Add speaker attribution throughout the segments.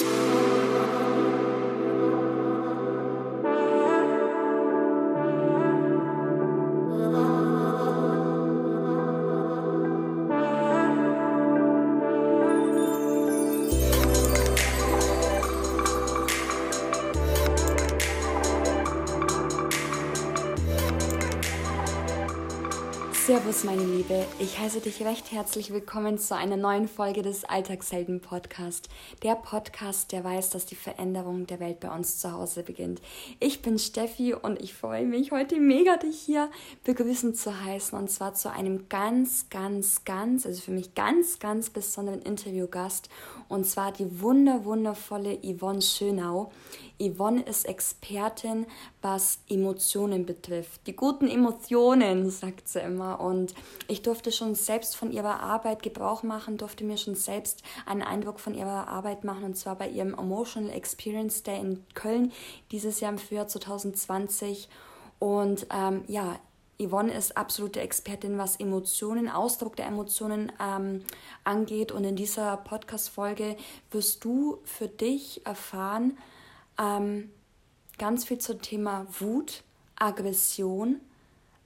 Speaker 1: Servus, heiße dich recht herzlich willkommen zu einer neuen Folge des Alltagshelden Podcast. Der Podcast, der weiß, dass die Veränderung der Welt bei uns zu Hause beginnt. Ich bin Steffi und ich freue mich heute mega, dich hier begrüßen zu heißen und zwar zu einem ganz, ganz, ganz, also für mich ganz, ganz besonderen Interviewgast und zwar die wunder, wundervolle Yvonne Schönau. Yvonne ist Expertin, was Emotionen betrifft. Die guten Emotionen, sagt sie immer. Und ich durfte schon selbst von ihrer Arbeit Gebrauch machen, durfte mir schon selbst einen Eindruck von ihrer Arbeit machen. Und zwar bei ihrem Emotional Experience Day in Köln, dieses Jahr im Frühjahr 2020. Und ähm, ja, Yvonne ist absolute Expertin, was Emotionen, Ausdruck der Emotionen ähm, angeht. Und in dieser Podcast-Folge wirst du für dich erfahren, ähm, ganz viel zum Thema Wut, Aggression,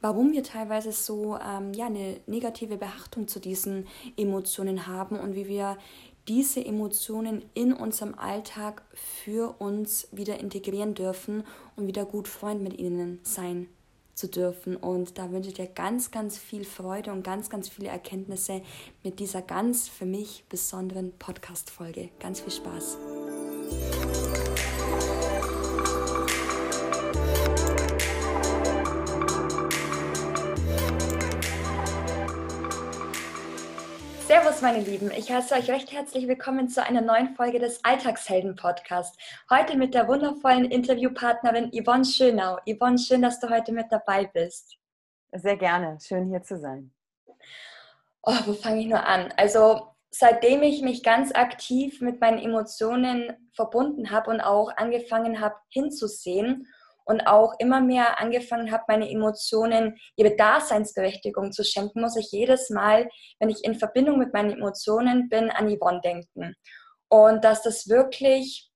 Speaker 1: warum wir teilweise so ähm, ja, eine negative Behaftung zu diesen Emotionen haben und wie wir diese Emotionen in unserem Alltag für uns wieder integrieren dürfen und wieder gut Freund mit ihnen sein zu dürfen. Und da wünsche ich dir ganz, ganz viel Freude und ganz, ganz viele Erkenntnisse mit dieser ganz für mich besonderen Podcast-Folge. Ganz viel Spaß. Servus, meine Lieben. Ich heiße euch recht herzlich willkommen zu einer neuen Folge des Alltagshelden-Podcasts. Heute mit der wundervollen Interviewpartnerin Yvonne Schönau. Yvonne, schön, dass du heute mit dabei bist.
Speaker 2: Sehr gerne. Schön, hier zu sein.
Speaker 1: Oh, wo fange ich nur an? Also, seitdem ich mich ganz aktiv mit meinen Emotionen verbunden habe und auch angefangen habe hinzusehen und auch immer mehr angefangen habe, meine Emotionen ihre Daseinsberechtigung zu schenken, muss ich jedes Mal, wenn ich in Verbindung mit meinen Emotionen bin, an Yvonne denken. Und dass das wirklich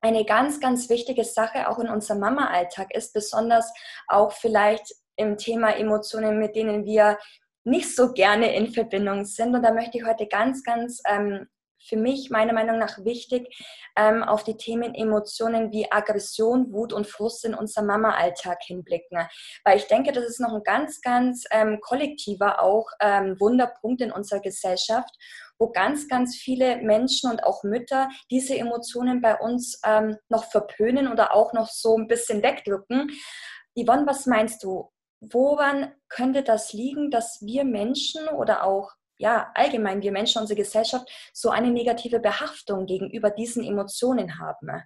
Speaker 1: eine ganz, ganz wichtige Sache auch in unserem Mama-Alltag ist, besonders auch vielleicht im Thema Emotionen, mit denen wir nicht so gerne in Verbindung sind. Und da möchte ich heute ganz, ganz ähm, für mich meiner Meinung nach wichtig, ähm, auf die Themen Emotionen wie Aggression, Wut und Frust in unserem Mama-Alltag hinblicken. Weil ich denke, das ist noch ein ganz, ganz ähm, kollektiver auch ähm, Wunderpunkt in unserer Gesellschaft, wo ganz, ganz viele Menschen und auch Mütter diese Emotionen bei uns ähm, noch verpönen oder auch noch so ein bisschen wegdrücken. Yvonne, was meinst du? Woran könnte das liegen, dass wir Menschen oder auch ja, allgemein wir Menschen, unsere Gesellschaft, so eine negative Behaftung gegenüber diesen Emotionen haben?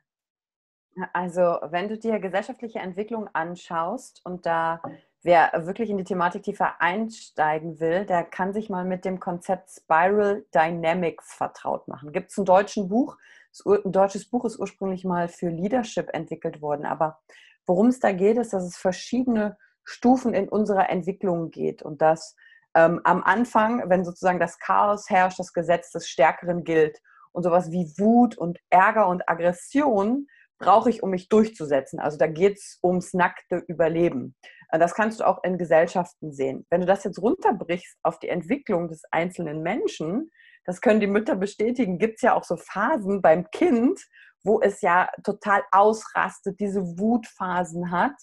Speaker 2: Also, wenn du dir gesellschaftliche Entwicklung anschaust und da wer wirklich in die Thematik tiefer einsteigen will, der kann sich mal mit dem Konzept Spiral Dynamics vertraut machen. Gibt es ein deutsches Buch? Ein deutsches Buch ist ursprünglich mal für Leadership entwickelt worden. Aber worum es da geht, ist, dass es verschiedene Stufen in unserer Entwicklung geht und dass ähm, am Anfang, wenn sozusagen das Chaos herrscht, das Gesetz des Stärkeren gilt und sowas wie Wut und Ärger und Aggression brauche ich, um mich durchzusetzen. Also da geht es ums nackte Überleben. Äh, das kannst du auch in Gesellschaften sehen. Wenn du das jetzt runterbrichst auf die Entwicklung des einzelnen Menschen, das können die Mütter bestätigen, gibt es ja auch so Phasen beim Kind, wo es ja total ausrastet, diese Wutphasen hat.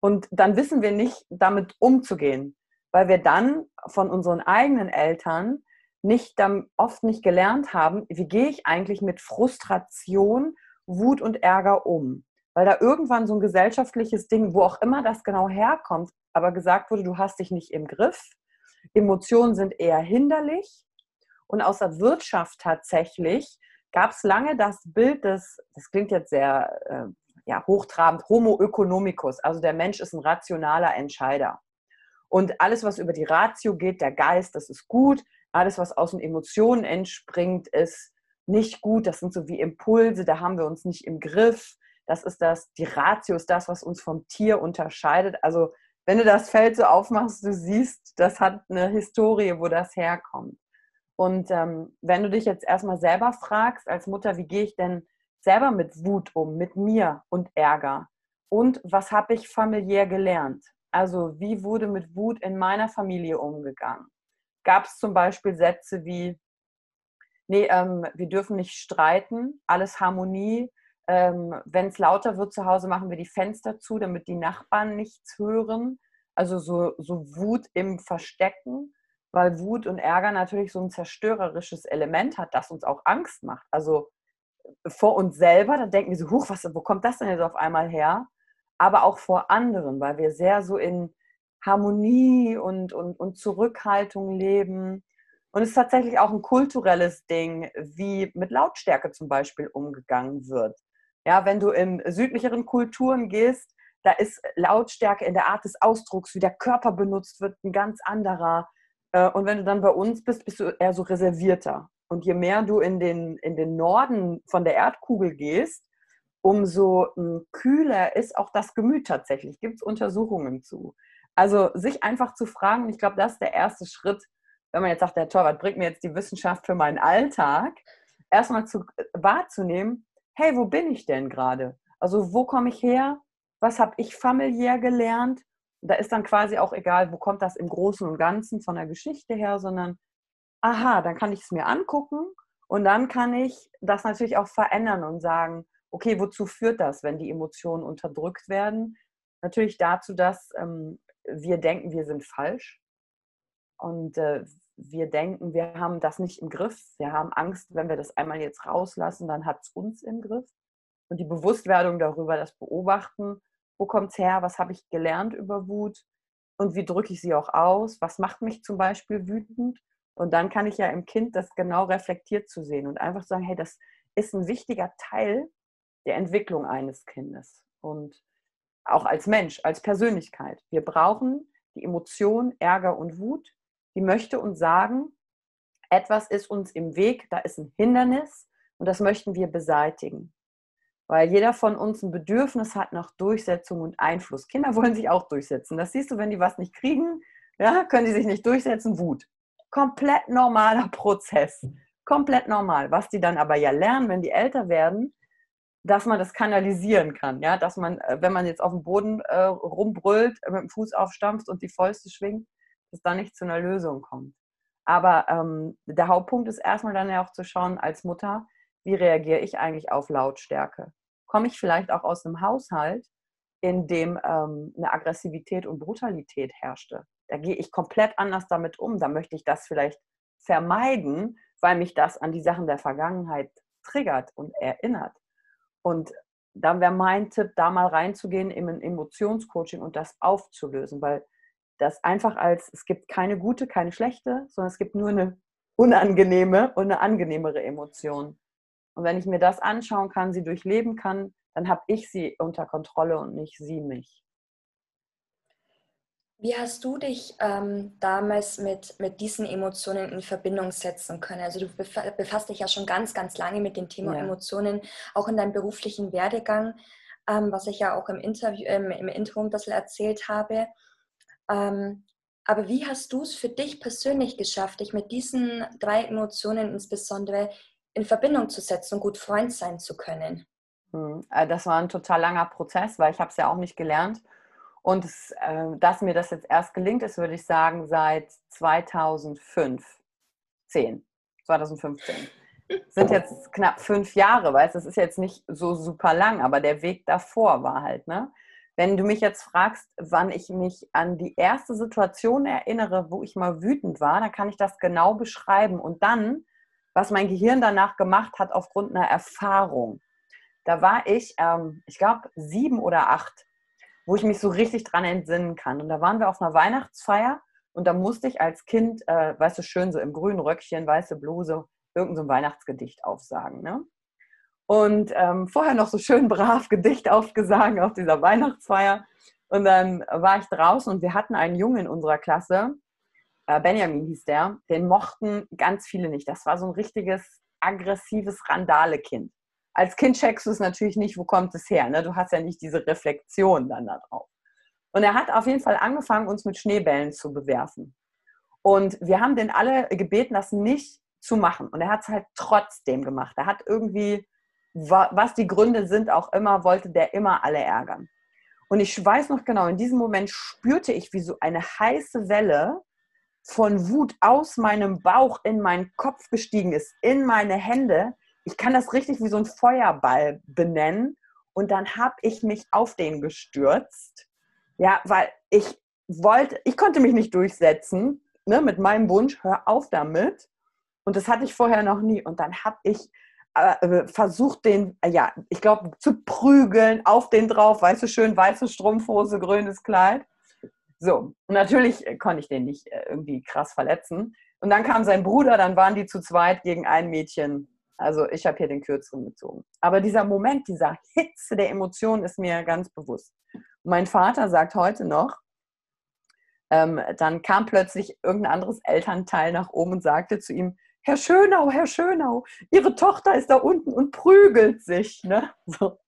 Speaker 2: Und dann wissen wir nicht, damit umzugehen weil wir dann von unseren eigenen Eltern nicht dann oft nicht gelernt haben, wie gehe ich eigentlich mit Frustration, Wut und Ärger um. Weil da irgendwann so ein gesellschaftliches Ding, wo auch immer das genau herkommt, aber gesagt wurde, du hast dich nicht im Griff, Emotionen sind eher hinderlich. Und aus der Wirtschaft tatsächlich gab es lange das Bild des, das klingt jetzt sehr äh, ja, hochtrabend, Homo economicus, also der Mensch ist ein rationaler Entscheider. Und alles, was über die Ratio geht, der Geist, das ist gut. Alles, was aus den Emotionen entspringt, ist nicht gut. Das sind so wie Impulse, da haben wir uns nicht im Griff. Das ist das, die Ratio ist das, was uns vom Tier unterscheidet. Also, wenn du das Feld so aufmachst, du siehst, das hat eine Historie, wo das herkommt. Und ähm, wenn du dich jetzt erstmal selber fragst, als Mutter, wie gehe ich denn selber mit Wut um, mit mir und Ärger? Und was habe ich familiär gelernt? Also wie wurde mit Wut in meiner Familie umgegangen? Gab es zum Beispiel Sätze wie, nee, ähm, wir dürfen nicht streiten, alles Harmonie. Ähm, Wenn es lauter wird zu Hause, machen wir die Fenster zu, damit die Nachbarn nichts hören. Also so, so Wut im Verstecken, weil Wut und Ärger natürlich so ein zerstörerisches Element hat, das uns auch Angst macht. Also vor uns selber, da denken wir so, huch, was, wo kommt das denn jetzt auf einmal her? Aber auch vor anderen, weil wir sehr so in Harmonie und, und, und Zurückhaltung leben. Und es ist tatsächlich auch ein kulturelles Ding, wie mit Lautstärke zum Beispiel umgegangen wird. Ja, wenn du in südlicheren Kulturen gehst, da ist Lautstärke in der Art des Ausdrucks, wie der Körper benutzt wird, ein ganz anderer. Äh, und wenn du dann bei uns bist, bist du eher so reservierter. Und je mehr du in den, in den Norden von der Erdkugel gehst, umso hm, kühler ist auch das Gemüt tatsächlich. Gibt es Untersuchungen zu. Also sich einfach zu fragen, ich glaube, das ist der erste Schritt, wenn man jetzt sagt, der Torwart bringt mir jetzt die Wissenschaft für meinen Alltag, erstmal zu, äh, wahrzunehmen, hey, wo bin ich denn gerade? Also wo komme ich her? Was habe ich familiär gelernt? Da ist dann quasi auch egal, wo kommt das im Großen und Ganzen von der Geschichte her, sondern aha, dann kann ich es mir angucken und dann kann ich das natürlich auch verändern und sagen, okay, wozu führt das, wenn die Emotionen unterdrückt werden? Natürlich dazu, dass ähm, wir denken, wir sind falsch und äh, wir denken, wir haben das nicht im Griff. Wir haben Angst, wenn wir das einmal jetzt rauslassen, dann hat es uns im Griff. Und die Bewusstwerdung darüber, das Beobachten, wo kommt es her, was habe ich gelernt über Wut und wie drücke ich sie auch aus, was macht mich zum Beispiel wütend und dann kann ich ja im Kind das genau reflektiert zu sehen und einfach sagen, hey, das ist ein wichtiger Teil der Entwicklung eines Kindes und auch als Mensch, als Persönlichkeit. Wir brauchen die Emotion Ärger und Wut, die möchte uns sagen, etwas ist uns im Weg, da ist ein Hindernis und das möchten wir beseitigen. Weil jeder von uns ein Bedürfnis hat nach Durchsetzung und Einfluss. Kinder wollen sich auch durchsetzen. Das siehst du, wenn die was nicht kriegen, ja, können die sich nicht durchsetzen, Wut komplett normaler Prozess. Komplett normal. Was die dann aber ja lernen, wenn die älter werden, dass man das kanalisieren kann. Ja? Dass man, äh, wenn man jetzt auf dem Boden äh, rumbrüllt, mit dem Fuß aufstampft und die Fäuste schwingt, dass da nicht zu einer Lösung kommt. Aber ähm, der Hauptpunkt ist erstmal dann ja auch zu schauen als Mutter, wie reagiere ich eigentlich auf Lautstärke? Komme ich vielleicht auch aus einem Haushalt, in dem ähm, eine Aggressivität und Brutalität herrschte? da gehe ich komplett anders damit um. Da möchte ich das vielleicht vermeiden, weil mich das an die Sachen der Vergangenheit triggert und erinnert. Und dann wäre mein Tipp, da mal reinzugehen in ein Emotionscoaching und das aufzulösen, weil das einfach als, es gibt keine gute, keine schlechte, sondern es gibt nur eine unangenehme und eine angenehmere Emotion. Und wenn ich mir das anschauen kann, sie durchleben kann, dann habe ich sie unter Kontrolle und nicht sie mich.
Speaker 1: Wie hast du dich ähm, damals mit, mit diesen Emotionen in Verbindung setzen können? Also du befasst dich ja schon ganz, ganz lange mit dem Thema ja. Emotionen, auch in deinem beruflichen Werdegang, ähm, was ich ja auch im Interview, ähm, im Intro ein bisschen erzählt habe. Ähm, aber wie hast du es für dich persönlich geschafft, dich mit diesen drei Emotionen insbesondere in Verbindung zu setzen und gut Freund sein zu können?
Speaker 2: Hm, äh, das war ein total langer Prozess, weil ich habe es ja auch nicht gelernt und es, äh, dass mir das jetzt erst gelingt, ist, würde ich sagen, seit 2005, 10, 2015. Sind jetzt knapp fünf Jahre, du, das ist jetzt nicht so super lang, aber der Weg davor war halt, ne? Wenn du mich jetzt fragst, wann ich mich an die erste Situation erinnere, wo ich mal wütend war, dann kann ich das genau beschreiben. Und dann, was mein Gehirn danach gemacht hat aufgrund einer Erfahrung. Da war ich, ähm, ich glaube, sieben oder acht wo ich mich so richtig dran entsinnen kann. Und da waren wir auf einer Weihnachtsfeier und da musste ich als Kind, äh, weißt du, schön so im grünen Röckchen, weiße Bluse, irgendein so Weihnachtsgedicht aufsagen. Ne? Und ähm, vorher noch so schön brav Gedicht aufgesagen auf dieser Weihnachtsfeier. Und dann war ich draußen und wir hatten einen Jungen in unserer Klasse, äh, Benjamin hieß der, den mochten ganz viele nicht. Das war so ein richtiges aggressives Randale-Kind als Kind checkst du es natürlich nicht, wo kommt es her. Ne? Du hast ja nicht diese Reflexion dann darauf. Und er hat auf jeden Fall angefangen, uns mit Schneebällen zu bewerfen. Und wir haben den alle gebeten, das nicht zu machen. Und er hat es halt trotzdem gemacht. Er hat irgendwie was die Gründe sind, auch immer, wollte der immer alle ärgern. Und ich weiß noch genau, in diesem Moment spürte ich, wie so eine heiße Welle von Wut aus meinem Bauch in meinen Kopf gestiegen ist, in meine Hände. Ich kann das richtig wie so ein Feuerball benennen. Und dann habe ich mich auf den gestürzt. Ja, weil ich wollte, ich konnte mich nicht durchsetzen ne, mit meinem Wunsch, hör auf damit. Und das hatte ich vorher noch nie. Und dann habe ich äh, versucht, den, äh, ja, ich glaube, zu prügeln, auf den drauf, weißt du, schön weiße Strumpfhose, grünes Kleid. So, und natürlich konnte ich den nicht äh, irgendwie krass verletzen. Und dann kam sein Bruder, dann waren die zu zweit gegen ein Mädchen. Also ich habe hier den Kürzeren gezogen. Aber dieser Moment, dieser Hitze der Emotionen ist mir ganz bewusst. Und mein Vater sagt heute noch, ähm, dann kam plötzlich irgendein anderes Elternteil nach oben und sagte zu ihm, Herr Schönau, Herr Schönau, Ihre Tochter ist da unten und prügelt sich. Ne? So.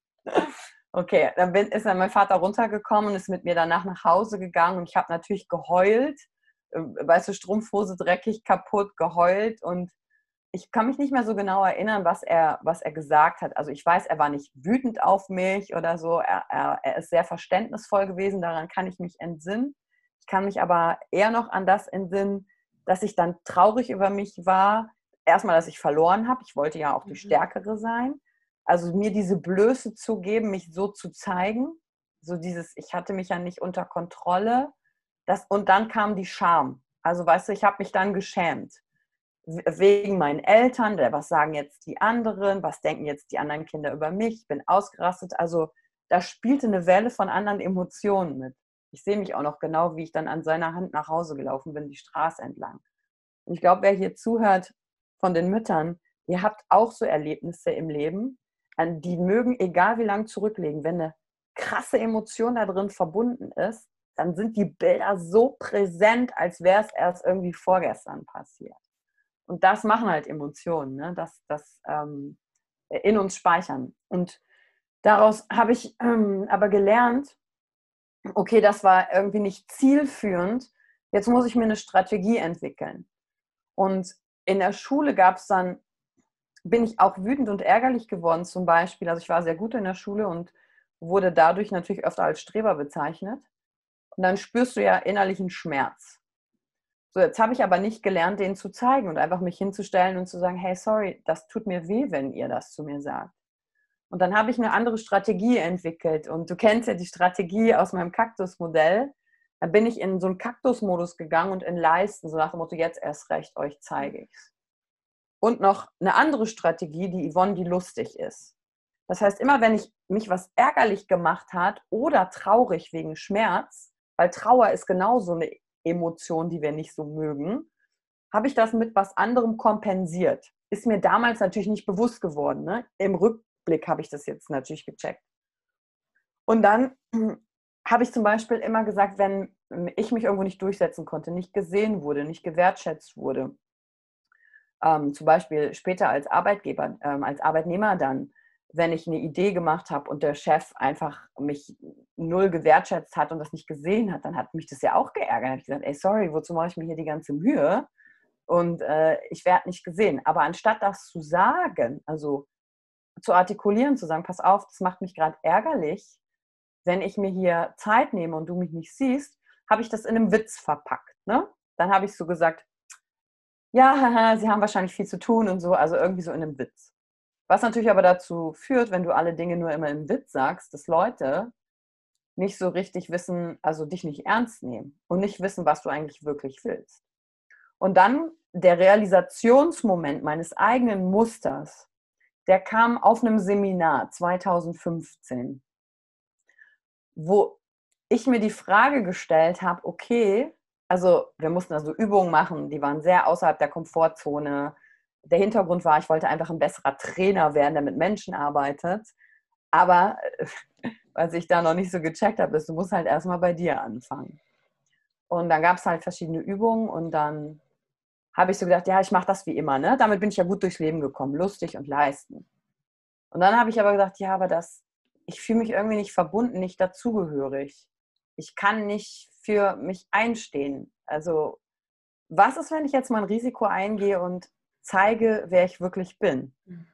Speaker 2: Okay, dann bin, ist dann mein Vater runtergekommen und ist mit mir danach nach Hause gegangen und ich habe natürlich geheult, äh, weißt du, Strumpfhose dreckig, kaputt, geheult und ich kann mich nicht mehr so genau erinnern, was er, was er gesagt hat. Also ich weiß, er war nicht wütend auf mich oder so. Er, er, er ist sehr verständnisvoll gewesen, daran kann ich mich entsinnen. Ich kann mich aber eher noch an das entsinnen, dass ich dann traurig über mich war. Erstmal, dass ich verloren habe. Ich wollte ja auch die mhm. Stärkere sein. Also mir diese Blöße zu geben, mich so zu zeigen. So dieses, ich hatte mich ja nicht unter Kontrolle. Das, und dann kam die Scham. Also weißt du, ich habe mich dann geschämt. Wegen meinen Eltern, was sagen jetzt die anderen, was denken jetzt die anderen Kinder über mich, ich bin ausgerastet. Also da spielte eine Welle von anderen Emotionen mit. Ich sehe mich auch noch genau, wie ich dann an seiner Hand nach Hause gelaufen bin, die Straße entlang. Und ich glaube, wer hier zuhört von den Müttern, ihr habt auch so Erlebnisse im Leben, die mögen, egal wie lang zurücklegen, wenn eine krasse Emotion da drin verbunden ist, dann sind die Bilder so präsent, als wäre es erst irgendwie vorgestern passiert. Und das machen halt Emotionen, ne? das, das ähm, in uns speichern. Und daraus habe ich ähm, aber gelernt, okay, das war irgendwie nicht zielführend, jetzt muss ich mir eine Strategie entwickeln. Und in der Schule gab es dann, bin ich auch wütend und ärgerlich geworden zum Beispiel. Also ich war sehr gut in der Schule und wurde dadurch natürlich öfter als Streber bezeichnet. Und dann spürst du ja innerlichen Schmerz. So, jetzt habe ich aber nicht gelernt, den zu zeigen und einfach mich hinzustellen und zu sagen, hey, sorry, das tut mir weh, wenn ihr das zu mir sagt. Und dann habe ich eine andere Strategie entwickelt. Und du kennst ja die Strategie aus meinem Kaktusmodell. Da bin ich in so einen Kaktusmodus gegangen und in Leisten, so nach dem Motto, jetzt erst recht, euch zeige ich es. Und noch eine andere Strategie, die Yvonne, die lustig ist. Das heißt, immer wenn ich mich was ärgerlich gemacht hat oder traurig wegen Schmerz, weil Trauer ist genauso eine Emotion, die wir nicht so mögen, habe ich das mit was anderem kompensiert. Ist mir damals natürlich nicht bewusst geworden. Ne? Im Rück Blick habe ich das jetzt natürlich gecheckt. Und dann habe ich zum Beispiel immer gesagt, wenn ich mich irgendwo nicht durchsetzen konnte, nicht gesehen wurde, nicht gewertschätzt wurde, ähm, zum Beispiel später als Arbeitgeber, ähm, als Arbeitnehmer dann, wenn ich eine Idee gemacht habe und der Chef einfach mich null gewertschätzt hat und das nicht gesehen hat, dann hat mich das ja auch geärgert. Dann habe ich gesagt, ey, sorry, wozu mache ich mir hier die ganze Mühe? Und äh, ich werde nicht gesehen. Aber anstatt das zu sagen, also zu artikulieren, zu sagen, pass auf, das macht mich gerade ärgerlich, wenn ich mir hier Zeit nehme und du mich nicht siehst, habe ich das in einem Witz verpackt. Ne? Dann habe ich so gesagt, ja, sie haben wahrscheinlich viel zu tun und so, also irgendwie so in einem Witz. Was natürlich aber dazu führt, wenn du alle Dinge nur immer im Witz sagst, dass Leute nicht so richtig wissen, also dich nicht ernst nehmen und nicht wissen, was du eigentlich wirklich willst. Und dann der Realisationsmoment meines eigenen Musters, der kam auf einem Seminar 2015, wo ich mir die Frage gestellt habe, okay, also wir mussten also Übungen machen, die waren sehr außerhalb der Komfortzone. Der Hintergrund war, ich wollte einfach ein besserer Trainer werden, der mit Menschen arbeitet. Aber was ich da noch nicht so gecheckt habe, ist, du musst halt erstmal bei dir anfangen. Und dann gab es halt verschiedene Übungen und dann habe ich so gedacht, ja, ich mache das wie immer. Ne? Damit bin ich ja gut durchs Leben gekommen, lustig und leisten. Und dann habe ich aber gesagt, ja, aber das, ich fühle mich irgendwie nicht verbunden, nicht dazugehörig. Ich kann nicht für mich einstehen. Also, was ist, wenn ich jetzt mal ein Risiko eingehe und zeige, wer ich wirklich bin? Mhm.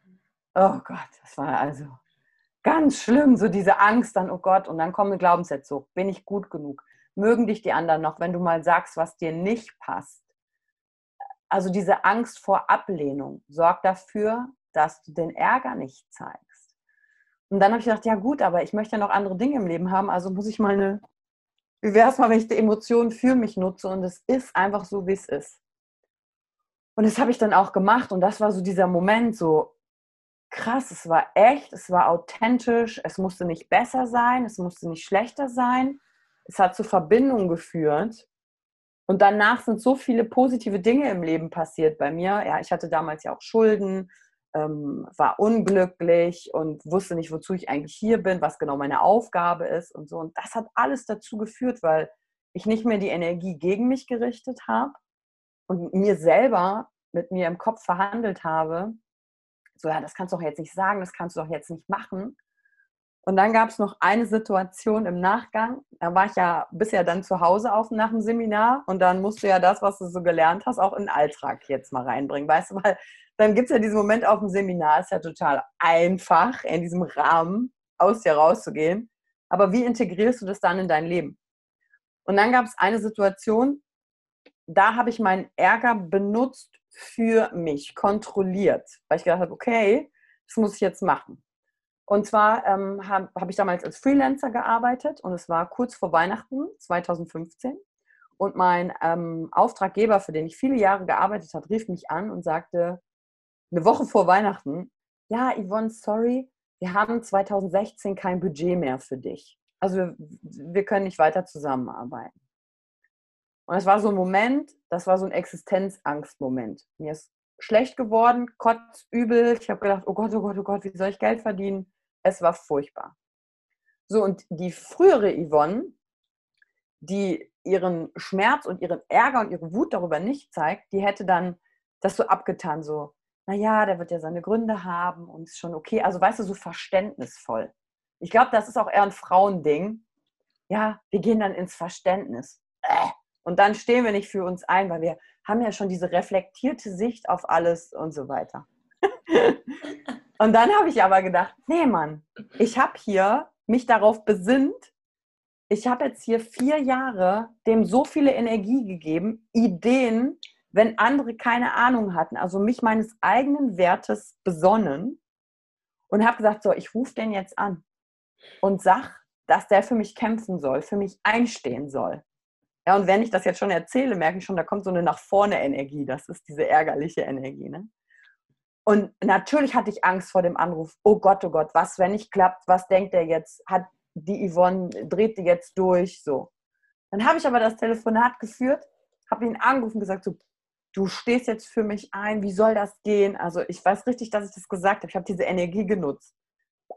Speaker 2: oh Gott, das war also ganz schlimm, so diese Angst dann, oh Gott, und dann kommen Glaubenssätze hoch. Bin ich gut genug? Mögen dich die anderen noch, wenn du mal sagst, was dir nicht passt? Also diese Angst vor Ablehnung sorgt dafür, dass du den Ärger nicht zeigst. Und dann habe ich gedacht, ja gut, aber ich möchte ja noch andere Dinge im Leben haben, also muss ich mal eine, wie wäre es mal, wenn ich die Emotionen für mich nutze und es ist einfach so, wie es ist. Und das habe ich dann auch gemacht und das war so dieser Moment, so krass, es war echt, es war authentisch, es musste nicht besser sein, es musste nicht schlechter sein. Es hat zu Verbindungen geführt. Und danach sind so viele positive Dinge im Leben passiert bei mir. Ja, ich hatte damals ja auch Schulden, ähm, war unglücklich und wusste nicht, wozu ich eigentlich hier bin, was genau meine Aufgabe ist und so. Und das hat alles dazu geführt, weil ich nicht mehr die Energie gegen mich gerichtet habe und mir selber mit mir im Kopf verhandelt habe, so, ja, das kannst du doch jetzt nicht sagen, das kannst du doch jetzt nicht machen. Und dann gab es noch eine Situation im Nachgang. Da war ich ja bisher dann zu Hause auf nach dem Seminar und dann musst du ja das, was du so gelernt hast, auch in den Alltag jetzt mal reinbringen. Weißt du, weil dann gibt es ja diesen Moment auf dem Seminar, ist ja total einfach, in diesem Rahmen aus dir rauszugehen. Aber wie integrierst du das dann in dein Leben? Und dann gab es eine Situation, da habe ich meinen Ärger benutzt für mich, kontrolliert, weil ich gedacht habe, okay, das muss ich jetzt machen. Und zwar ähm, habe hab ich damals als Freelancer gearbeitet und es war kurz vor Weihnachten 2015. Und mein ähm, Auftraggeber, für den ich viele Jahre gearbeitet habe, rief mich an und sagte, eine Woche vor Weihnachten, ja, Yvonne, sorry, wir haben 2016 kein Budget mehr für dich. Also wir, wir können nicht weiter zusammenarbeiten. Und es war so ein Moment, das war so ein Existenzangstmoment. Mir ist schlecht geworden, kotzübel. Ich habe gedacht, oh Gott, oh Gott, oh Gott, wie soll ich Geld verdienen? Es war furchtbar. So, und die frühere Yvonne, die ihren Schmerz und ihren Ärger und ihre Wut darüber nicht zeigt, die hätte dann das so abgetan, so, naja, der wird ja seine Gründe haben und ist schon okay. Also, weißt du, so verständnisvoll. Ich glaube, das ist auch eher ein Frauending. Ja, wir gehen dann ins Verständnis. Äh, und dann stehen wir nicht für uns ein, weil wir haben ja schon diese reflektierte Sicht auf alles und so weiter. und dann habe ich aber gedacht, nee Mann, ich habe hier mich darauf besinnt, ich habe jetzt hier vier Jahre dem so viele Energie gegeben, Ideen, wenn andere keine Ahnung hatten, also mich meines eigenen Wertes besonnen und habe gesagt, so, ich rufe den jetzt an und sag, dass der für mich kämpfen soll, für mich einstehen soll. Ja, und wenn ich das jetzt schon erzähle, merke ich schon, da kommt so eine nach vorne Energie. Das ist diese ärgerliche Energie. Ne? Und natürlich hatte ich Angst vor dem Anruf. Oh Gott, oh Gott, was, wenn nicht klappt? Was denkt er jetzt? Hat die Yvonne, dreht die jetzt durch? So. Dann habe ich aber das Telefonat geführt, habe ihn angerufen und gesagt, so, du stehst jetzt für mich ein, wie soll das gehen? Also ich weiß richtig, dass ich das gesagt habe. Ich habe diese Energie genutzt.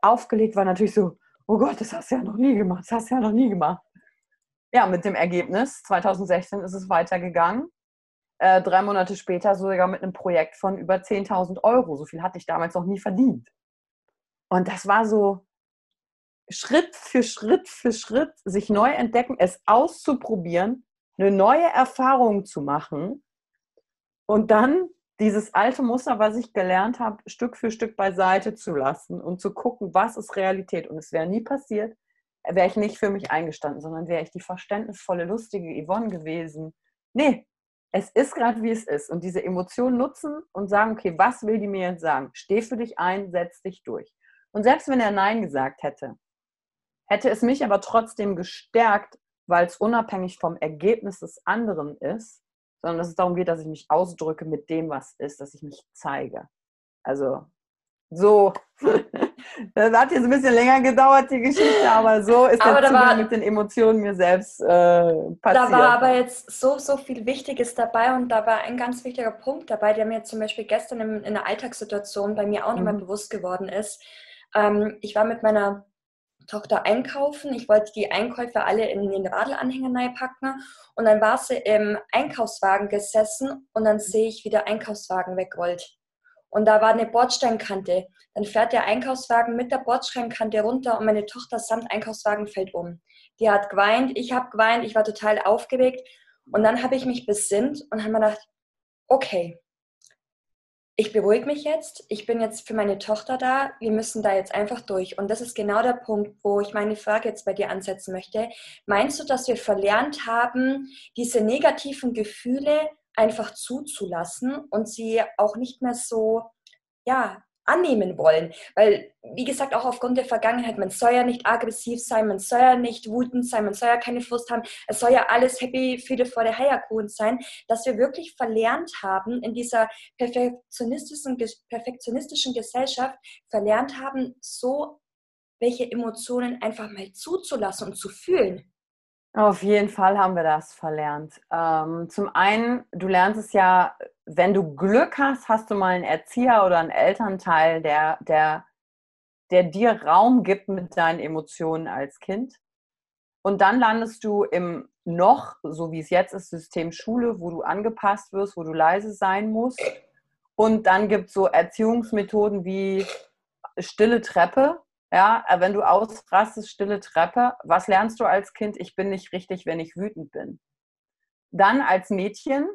Speaker 2: Aufgelegt war natürlich so, oh Gott, das hast du ja noch nie gemacht, das hast du ja noch nie gemacht ja, mit dem Ergebnis, 2016 ist es weitergegangen. Äh, drei Monate später sogar mit einem Projekt von über 10.000 Euro. So viel hatte ich damals noch nie verdient. Und das war so Schritt für Schritt für Schritt, sich neu entdecken, es auszuprobieren, eine neue Erfahrung zu machen und dann dieses alte Muster, was ich gelernt habe, Stück für Stück beiseite zu lassen und zu gucken, was ist Realität. Und es wäre nie passiert, wäre ich nicht für mich eingestanden, sondern wäre ich die verständnisvolle, lustige Yvonne gewesen. Nee, es ist gerade wie es ist. Und diese Emotionen nutzen und sagen, okay, was will die mir jetzt sagen? Steh für dich ein, setz dich durch. Und selbst wenn er Nein gesagt hätte, hätte es mich aber trotzdem gestärkt, weil es unabhängig vom Ergebnis des anderen ist, sondern dass es darum geht, dass ich mich ausdrücke mit dem, was ist, dass ich mich zeige. Also so. Das hat jetzt ein bisschen länger gedauert, die Geschichte, aber so ist aber der Zugang war, mit den Emotionen mir selbst äh, passiert.
Speaker 1: Da war aber jetzt so, so viel Wichtiges dabei und da war ein ganz wichtiger Punkt dabei, der mir zum Beispiel gestern in, in einer Alltagssituation bei mir auch mhm. nochmal bewusst geworden ist. Ähm, ich war mit meiner Tochter einkaufen. Ich wollte die Einkäufe alle in den Radlanhänger packen und dann war sie im Einkaufswagen gesessen und dann sehe ich, wie der Einkaufswagen wegrollt und da war eine Bordsteinkante. Dann fährt der Einkaufswagen mit der Bordsteinkante runter und meine Tochter samt Einkaufswagen fällt um. Die hat geweint, ich habe geweint, ich war total aufgeregt. Und dann habe ich mich besinnt und habe mir gedacht, okay, ich beruhige mich jetzt, ich bin jetzt für meine Tochter da, wir müssen da jetzt einfach durch. Und das ist genau der Punkt, wo ich meine Frage jetzt bei dir ansetzen möchte. Meinst du, dass wir verlernt haben, diese negativen Gefühle einfach zuzulassen und sie auch nicht mehr so, ja, annehmen wollen. Weil, wie gesagt, auch aufgrund der Vergangenheit, man soll ja nicht aggressiv sein, man soll ja nicht wütend sein, man soll ja keine Frust haben, es soll ja alles happy, Friede vor der Heierkuchen sein, dass wir wirklich verlernt haben, in dieser perfektionistischen, perfektionistischen Gesellschaft, verlernt haben, so welche Emotionen einfach mal zuzulassen und zu fühlen.
Speaker 2: Auf jeden Fall haben wir das verlernt. Ähm, zum einen, du lernst es ja, wenn du Glück hast, hast du mal einen Erzieher oder einen Elternteil, der, der, der dir Raum gibt mit deinen Emotionen als Kind. Und dann landest du im noch, so wie es jetzt ist, System Schule, wo du angepasst wirst, wo du leise sein musst. Und dann gibt es so Erziehungsmethoden wie stille Treppe, ja, äh, wenn du ausrastest, stille Treppe, was lernst du als Kind? Ich bin nicht richtig, wenn ich wütend bin. Dann als Mädchen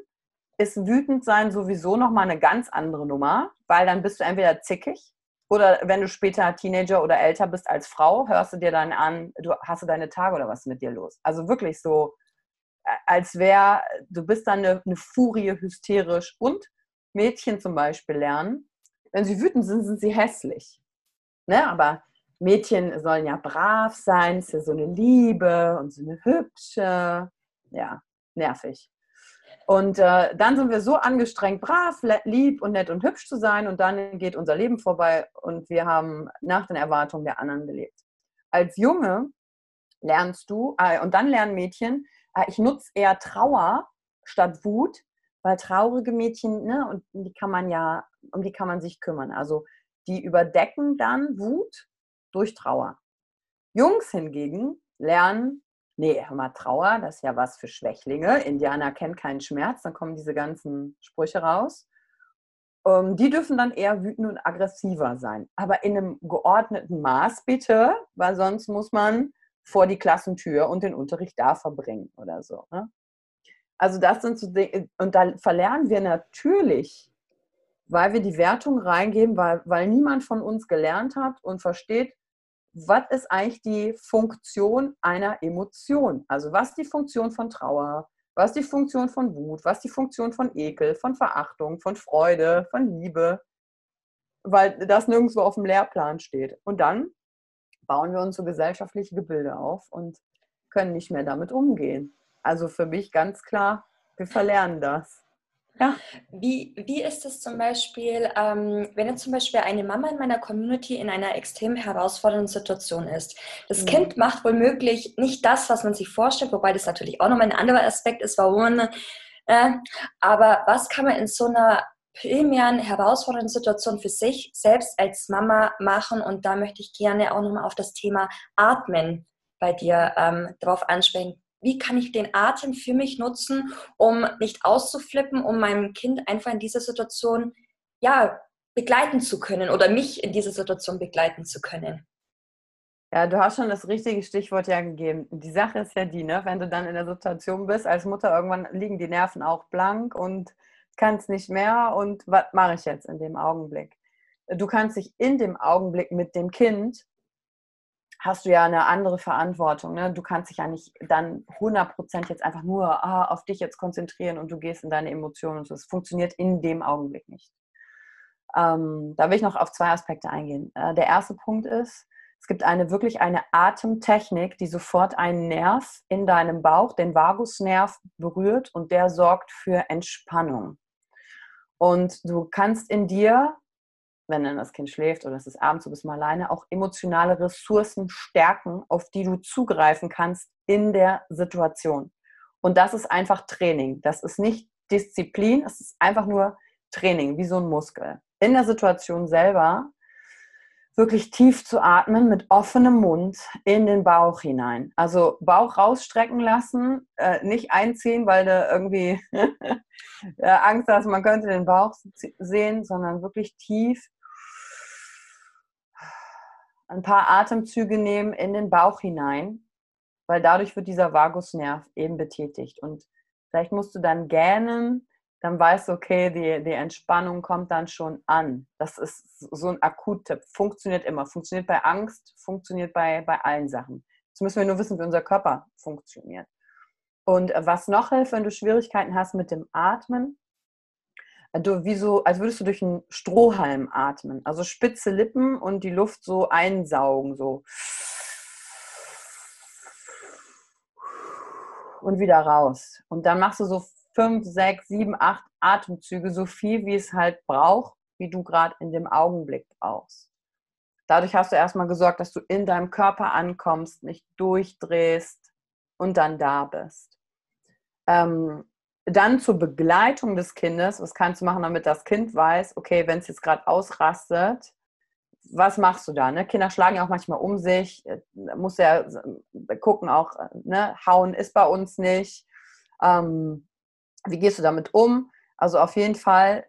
Speaker 2: ist wütend sein sowieso nochmal eine ganz andere Nummer, weil dann bist du entweder zickig oder wenn du später Teenager oder älter bist als Frau, hörst du dir dann an, du hast du deine Tage oder was mit dir los? Also wirklich so, äh, als wäre, du bist dann eine, eine Furie hysterisch und Mädchen zum Beispiel lernen, wenn sie wütend sind, sind sie hässlich. Ne? Aber Mädchen sollen ja brav sein, ist ja so eine Liebe und so eine hübsche. Ja, nervig. Und äh, dann sind wir so angestrengt, brav, lieb und nett und hübsch zu sein und dann geht unser Leben vorbei und wir haben nach den Erwartungen der anderen gelebt. Als Junge lernst du, äh, und dann lernen Mädchen, äh, ich nutze eher Trauer statt Wut, weil traurige Mädchen, ne, und die kann man ja, um die kann man sich kümmern. Also die überdecken dann Wut durch Trauer. Jungs hingegen lernen, nee, hör mal, Trauer, das ist ja was für Schwächlinge. Indianer kennen keinen Schmerz, dann kommen diese ganzen Sprüche raus. Ähm, die dürfen dann eher wütend und aggressiver sein. Aber in einem geordneten Maß bitte, weil sonst muss man vor die Klassentür und den Unterricht da verbringen oder so. Ne? Also das sind so Dinge, und da verlernen wir natürlich, weil wir die Wertung reingeben, weil, weil niemand von uns gelernt hat und versteht, was ist eigentlich die Funktion einer Emotion? Also was ist die Funktion von Trauer? Was ist die Funktion von Wut? Was ist die Funktion von Ekel, von Verachtung, von Freude, von Liebe? Weil das nirgendwo auf dem Lehrplan steht. Und dann bauen wir uns so gesellschaftliche Gebilde auf und können nicht mehr damit umgehen. Also für mich ganz klar, wir verlernen das.
Speaker 1: Ja. Wie, wie ist es zum Beispiel, ähm, wenn jetzt zum Beispiel eine Mama in meiner Community in einer extrem herausfordernden Situation ist? Das mhm. Kind macht womöglich nicht das, was man sich vorstellt, wobei das natürlich auch nochmal ein anderer Aspekt ist, warum man, äh, aber was kann man in so einer primären herausfordernden Situation für sich selbst als Mama machen? Und da möchte ich gerne auch nochmal auf das Thema Atmen bei dir ähm, drauf ansprechen wie kann ich den Atem für mich nutzen, um nicht auszuflippen, um meinem Kind einfach in dieser Situation ja, begleiten zu können oder mich in dieser Situation begleiten zu können.
Speaker 2: Ja, du hast schon das richtige Stichwort ja gegeben. Die Sache ist ja die, ne? wenn du dann in der Situation bist, als Mutter irgendwann liegen die Nerven auch blank und kannst nicht mehr und was mache ich jetzt in dem Augenblick? Du kannst dich in dem Augenblick mit dem Kind hast du ja eine andere Verantwortung. Ne? Du kannst dich ja nicht dann 100% jetzt einfach nur ah, auf dich jetzt konzentrieren und du gehst in deine Emotionen. Es funktioniert in dem Augenblick nicht. Ähm, da will ich noch auf zwei Aspekte eingehen. Äh, der erste Punkt ist, es gibt eine wirklich eine Atemtechnik, die sofort einen Nerv in deinem Bauch, den Vagusnerv, berührt und der sorgt für Entspannung. Und du kannst in dir wenn dann das Kind schläft oder es ist abends, du bist mal alleine, auch emotionale Ressourcen stärken, auf die du zugreifen kannst in der Situation. Und das ist einfach Training. Das ist nicht Disziplin, es ist einfach nur Training, wie so ein Muskel. In der Situation selber wirklich tief zu atmen mit offenem Mund in den Bauch hinein. Also Bauch rausstrecken lassen, äh, nicht einziehen, weil du irgendwie Angst hast, man könnte den Bauch sehen, sondern wirklich tief ein paar Atemzüge nehmen in den Bauch hinein, weil dadurch wird dieser Vagusnerv eben betätigt. Und vielleicht musst du dann gähnen, dann weißt du, okay, die, die Entspannung kommt dann schon an. Das ist so ein Akuttipp. Funktioniert immer. Funktioniert bei Angst, funktioniert bei, bei allen Sachen. Jetzt müssen wir nur wissen, wie unser Körper funktioniert. Und was noch hilft, wenn du Schwierigkeiten hast mit dem Atmen, du wie so, als würdest du durch einen Strohhalm atmen. Also spitze Lippen und die Luft so einsaugen, so. Und wieder raus. Und dann machst du so fünf, sechs, sieben, acht Atemzüge, so viel wie es halt braucht, wie du gerade in dem Augenblick brauchst. Dadurch hast du erstmal gesorgt, dass du in deinem Körper ankommst, nicht durchdrehst und dann da bist. Ähm, dann zur Begleitung des Kindes, was kannst du machen, damit das Kind weiß, okay, wenn es jetzt gerade ausrastet, was machst du da? Ne? Kinder schlagen ja auch manchmal um sich, äh, muss ja äh, gucken auch, äh, ne? hauen ist bei uns nicht. Ähm, wie gehst du damit um? Also auf jeden Fall,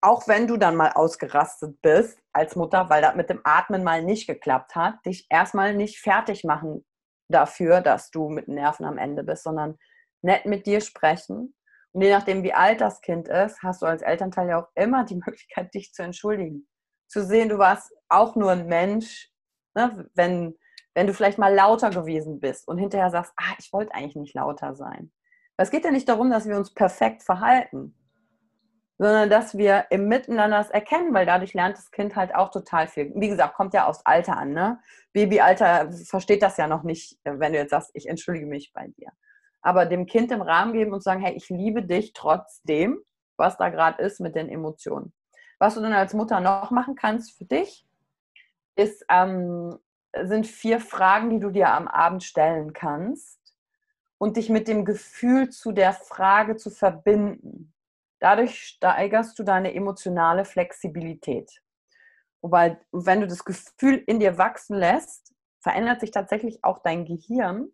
Speaker 2: auch wenn du dann mal ausgerastet bist als Mutter, weil das mit dem Atmen mal nicht geklappt hat, dich erstmal nicht fertig machen dafür, dass du mit Nerven am Ende bist, sondern nett mit dir sprechen. Und je nachdem, wie alt das Kind ist, hast du als Elternteil ja auch immer die Möglichkeit, dich zu entschuldigen. Zu sehen, du warst auch nur ein Mensch, ne? wenn, wenn du vielleicht mal lauter gewesen bist und hinterher sagst, ah, ich wollte eigentlich nicht lauter sein. Es geht ja nicht darum, dass wir uns perfekt verhalten, sondern dass wir im Miteinander das erkennen, weil dadurch lernt das Kind halt auch total viel. Wie gesagt, kommt ja aufs Alter an. Ne? Babyalter versteht das ja noch nicht, wenn du jetzt sagst, ich entschuldige mich bei dir. Aber dem Kind im Rahmen geben und sagen, hey, ich liebe dich trotzdem, was da gerade ist mit den Emotionen. Was du dann als Mutter noch machen kannst für dich, ist, ähm, sind vier Fragen, die du dir am Abend stellen kannst und dich mit dem Gefühl zu der Frage zu verbinden. Dadurch steigerst du deine emotionale Flexibilität. Wobei, wenn du das Gefühl in dir wachsen lässt, verändert sich tatsächlich auch dein Gehirn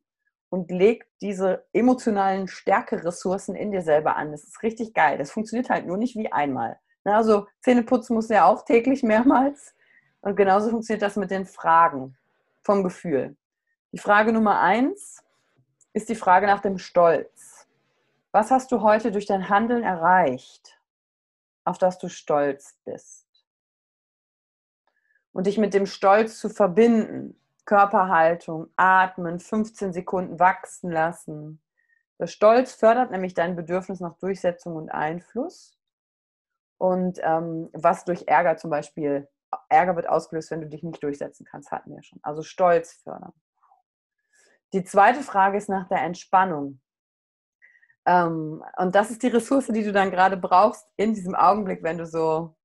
Speaker 2: und legt diese emotionalen Stärkeressourcen in dir selber an. Das ist richtig geil. Das funktioniert halt nur nicht wie einmal. Also Zähneputzen muss ja auch täglich mehrmals. Und genauso funktioniert das mit den Fragen vom Gefühl. Die Frage Nummer eins, ist die Frage nach dem Stolz. Was hast du heute durch dein Handeln erreicht, auf das du stolz bist? Und dich mit dem Stolz zu verbinden, Körperhaltung, atmen, 15 Sekunden wachsen lassen. Der Stolz fördert nämlich dein Bedürfnis nach Durchsetzung und Einfluss. Und ähm, was durch Ärger zum Beispiel, Ärger wird ausgelöst, wenn du dich nicht durchsetzen kannst, hatten wir schon. Also Stolz fördern. Die zweite Frage ist nach der Entspannung. Ähm, und das ist die Ressource, die du dann gerade brauchst in diesem Augenblick, wenn du so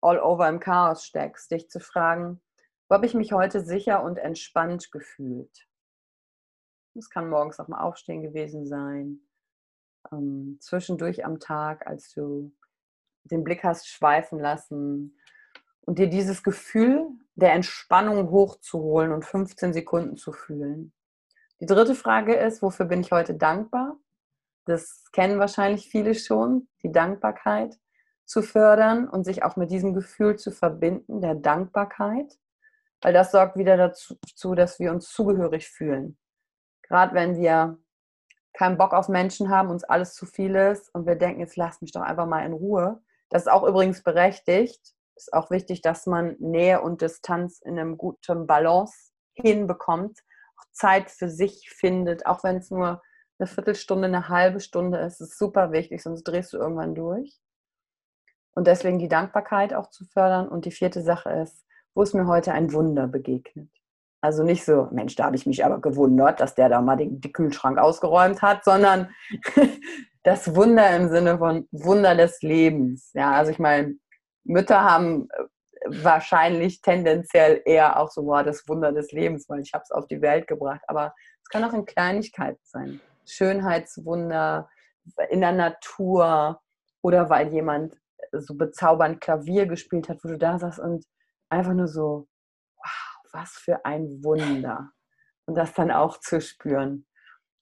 Speaker 2: all over im Chaos steckst, dich zu fragen, wo habe ich mich heute sicher und entspannt gefühlt? Das kann morgens nach dem Aufstehen gewesen sein, ähm, zwischendurch am Tag, als du den Blick hast schweifen lassen und dir dieses Gefühl der Entspannung hochzuholen und 15 Sekunden zu fühlen. Die dritte Frage ist, wofür bin ich heute dankbar? Das kennen wahrscheinlich viele schon, die Dankbarkeit zu fördern und sich auch mit diesem Gefühl zu verbinden, der Dankbarkeit, weil das sorgt wieder dazu, dass wir uns zugehörig fühlen. Gerade wenn wir keinen Bock auf Menschen haben, uns alles zu viel ist und wir denken, jetzt lass mich doch einfach mal in Ruhe. Das ist auch übrigens berechtigt. Ist auch wichtig, dass man Nähe und Distanz in einem guten Balance hinbekommt, Zeit für sich findet, auch wenn es nur eine Viertelstunde, eine halbe Stunde ist, ist super wichtig, sonst drehst du irgendwann durch. Und deswegen die Dankbarkeit auch zu fördern. Und die vierte Sache ist, wo ist mir heute ein Wunder begegnet? Also nicht so, Mensch, da habe ich mich aber gewundert, dass der da mal den, den Kühlschrank ausgeräumt hat, sondern das Wunder im Sinne von Wunder des Lebens. Ja, also ich meine, Mütter haben wahrscheinlich tendenziell eher auch so, boah, das Wunder des Lebens, weil ich habe es auf die Welt gebracht. Aber es kann auch in Kleinigkeiten sein. Schönheitswunder in der Natur oder weil jemand so bezaubernd Klavier gespielt hat, wo du da saßt und einfach nur so, wow, was für ein Wunder. Und das dann auch zu spüren.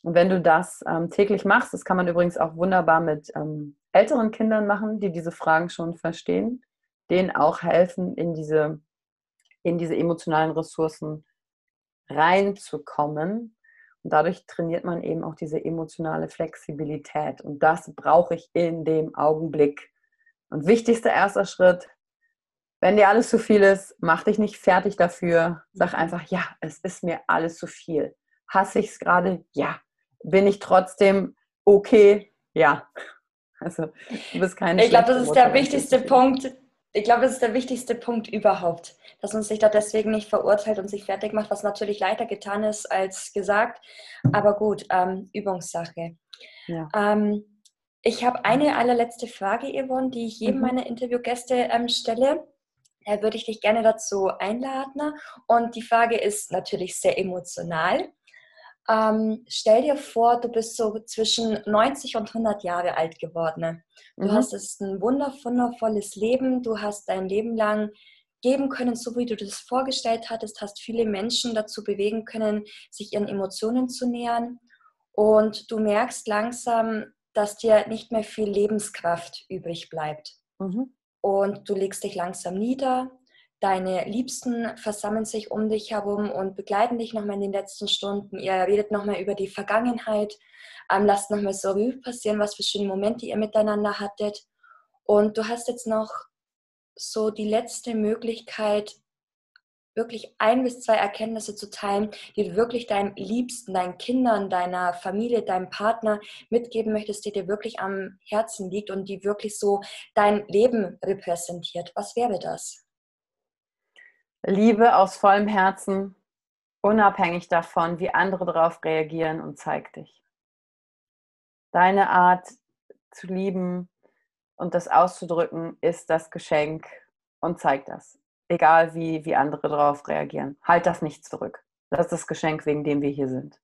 Speaker 2: Und wenn du das ähm, täglich machst, das kann man übrigens auch wunderbar mit ähm, älteren Kindern machen, die diese Fragen schon verstehen, denen auch helfen, in diese, in diese emotionalen Ressourcen reinzukommen. Und dadurch trainiert man eben auch diese emotionale Flexibilität. Und das brauche ich in dem Augenblick. Und wichtigster erster Schritt, wenn dir alles zu viel ist, mach dich nicht fertig dafür. Sag einfach, ja, es ist mir alles zu viel. Hasse ich es gerade? Ja. Bin ich trotzdem okay? Ja.
Speaker 1: Also, du bist keine Ich glaube, das ist der wichtigste Punkt. Ich glaube, das ist der wichtigste Punkt überhaupt, dass man sich da deswegen nicht verurteilt und sich fertig macht, was natürlich leichter getan ist als gesagt. Aber gut, ähm, Übungssache. Ja. Ähm, ich habe eine allerletzte Frage, Yvonne, die ich jedem mhm. meiner Interviewgäste ähm, stelle. Da würde ich dich gerne dazu einladen. Und die Frage ist natürlich sehr emotional. Ähm, stell dir vor, du bist so zwischen 90 und 100 Jahre alt geworden. Du mhm. hast es ein wundervolles Leben. Du hast dein Leben lang geben können, so wie du das vorgestellt hattest, hast viele Menschen dazu bewegen können, sich ihren Emotionen zu nähern. Und du merkst langsam, dass dir nicht mehr viel Lebenskraft übrig bleibt. Mhm und du legst dich langsam nieder. Deine Liebsten versammeln sich um dich herum und begleiten dich nochmal in den letzten Stunden. Ihr redet nochmal über die Vergangenheit, ähm, lasst nochmal so Revue passieren, was für schöne Momente ihr miteinander hattet. Und du hast jetzt noch so die letzte Möglichkeit, wirklich ein bis zwei Erkenntnisse zu teilen, die du wirklich deinem Liebsten, deinen Kindern, deiner Familie, deinem Partner mitgeben möchtest, die dir wirklich am Herzen liegt und die wirklich so dein Leben repräsentiert. Was wäre das?
Speaker 2: Liebe aus vollem Herzen, unabhängig davon, wie andere darauf reagieren und zeig dich. Deine Art zu lieben und das auszudrücken ist das Geschenk und zeig das egal wie, wie andere darauf reagieren. Halt das nicht zurück. Das ist das Geschenk, wegen dem wir hier sind.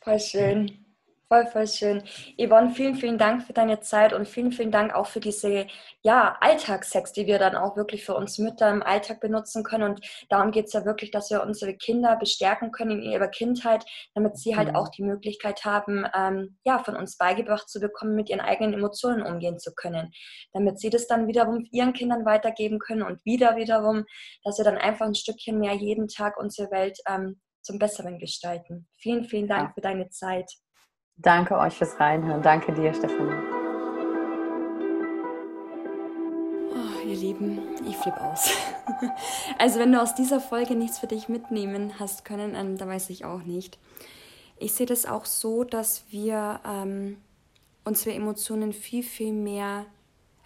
Speaker 1: Voll schön. Voll, voll schön. Yvonne, vielen, vielen Dank für deine Zeit und vielen, vielen Dank auch für diese ja, Alltagssex, die wir dann auch wirklich für uns Mütter im Alltag benutzen können. Und darum geht es ja wirklich, dass wir unsere Kinder bestärken können in ihrer Kindheit, damit sie halt mhm. auch die Möglichkeit haben, ähm, ja, von uns beigebracht zu bekommen, mit ihren eigenen Emotionen umgehen zu können. Damit sie das dann wiederum ihren Kindern weitergeben können und wieder wiederum, dass wir dann einfach ein Stückchen mehr jeden Tag unsere Welt ähm, zum Besseren gestalten. Vielen, vielen Dank ja. für deine Zeit.
Speaker 2: Danke euch fürs Reinhören. Danke dir, Stefanie.
Speaker 1: Oh, ihr Lieben, ich flippe aus. also wenn du aus dieser Folge nichts für dich mitnehmen hast können, ähm, dann weiß ich auch nicht. Ich sehe das auch so, dass wir ähm, unsere Emotionen viel, viel mehr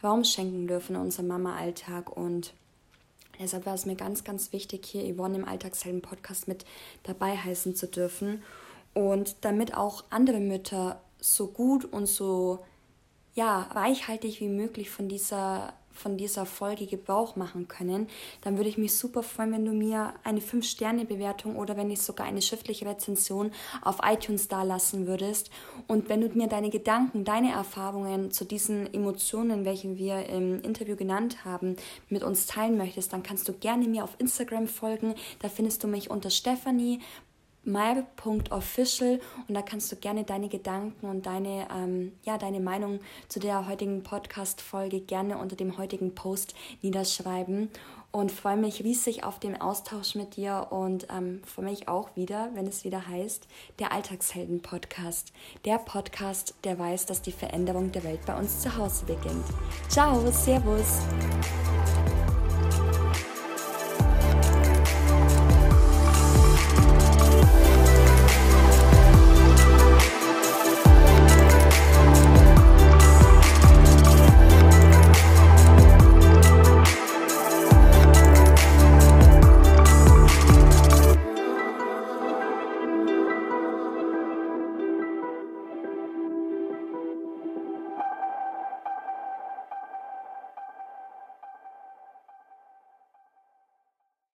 Speaker 1: Raum schenken dürfen in unserem Mama-Alltag und Deshalb war es mir ganz, ganz wichtig, hier Yvonne im Alltagshelden-Podcast mit dabei heißen zu dürfen. Und damit auch andere Mütter so gut und so ja, reichhaltig wie möglich von dieser, von dieser Folge Gebrauch machen können, dann würde ich mich super freuen, wenn du mir eine 5-Sterne-Bewertung oder wenn nicht sogar eine schriftliche Rezension auf iTunes da lassen würdest. Und wenn du mir deine Gedanken, deine Erfahrungen zu diesen Emotionen, welche wir im Interview genannt haben, mit uns teilen möchtest, dann kannst du gerne mir auf Instagram folgen. Da findest du mich unter Stephanie my.official und da kannst du gerne deine Gedanken und deine, ähm, ja, deine Meinung zu der heutigen Podcast-Folge gerne unter dem heutigen Post niederschreiben und freue mich riesig auf den Austausch mit dir und ähm, freue mich auch wieder, wenn es wieder heißt, der Alltagshelden-Podcast. Der Podcast, der weiß, dass die Veränderung der Welt bei uns zu Hause beginnt. Ciao, Servus!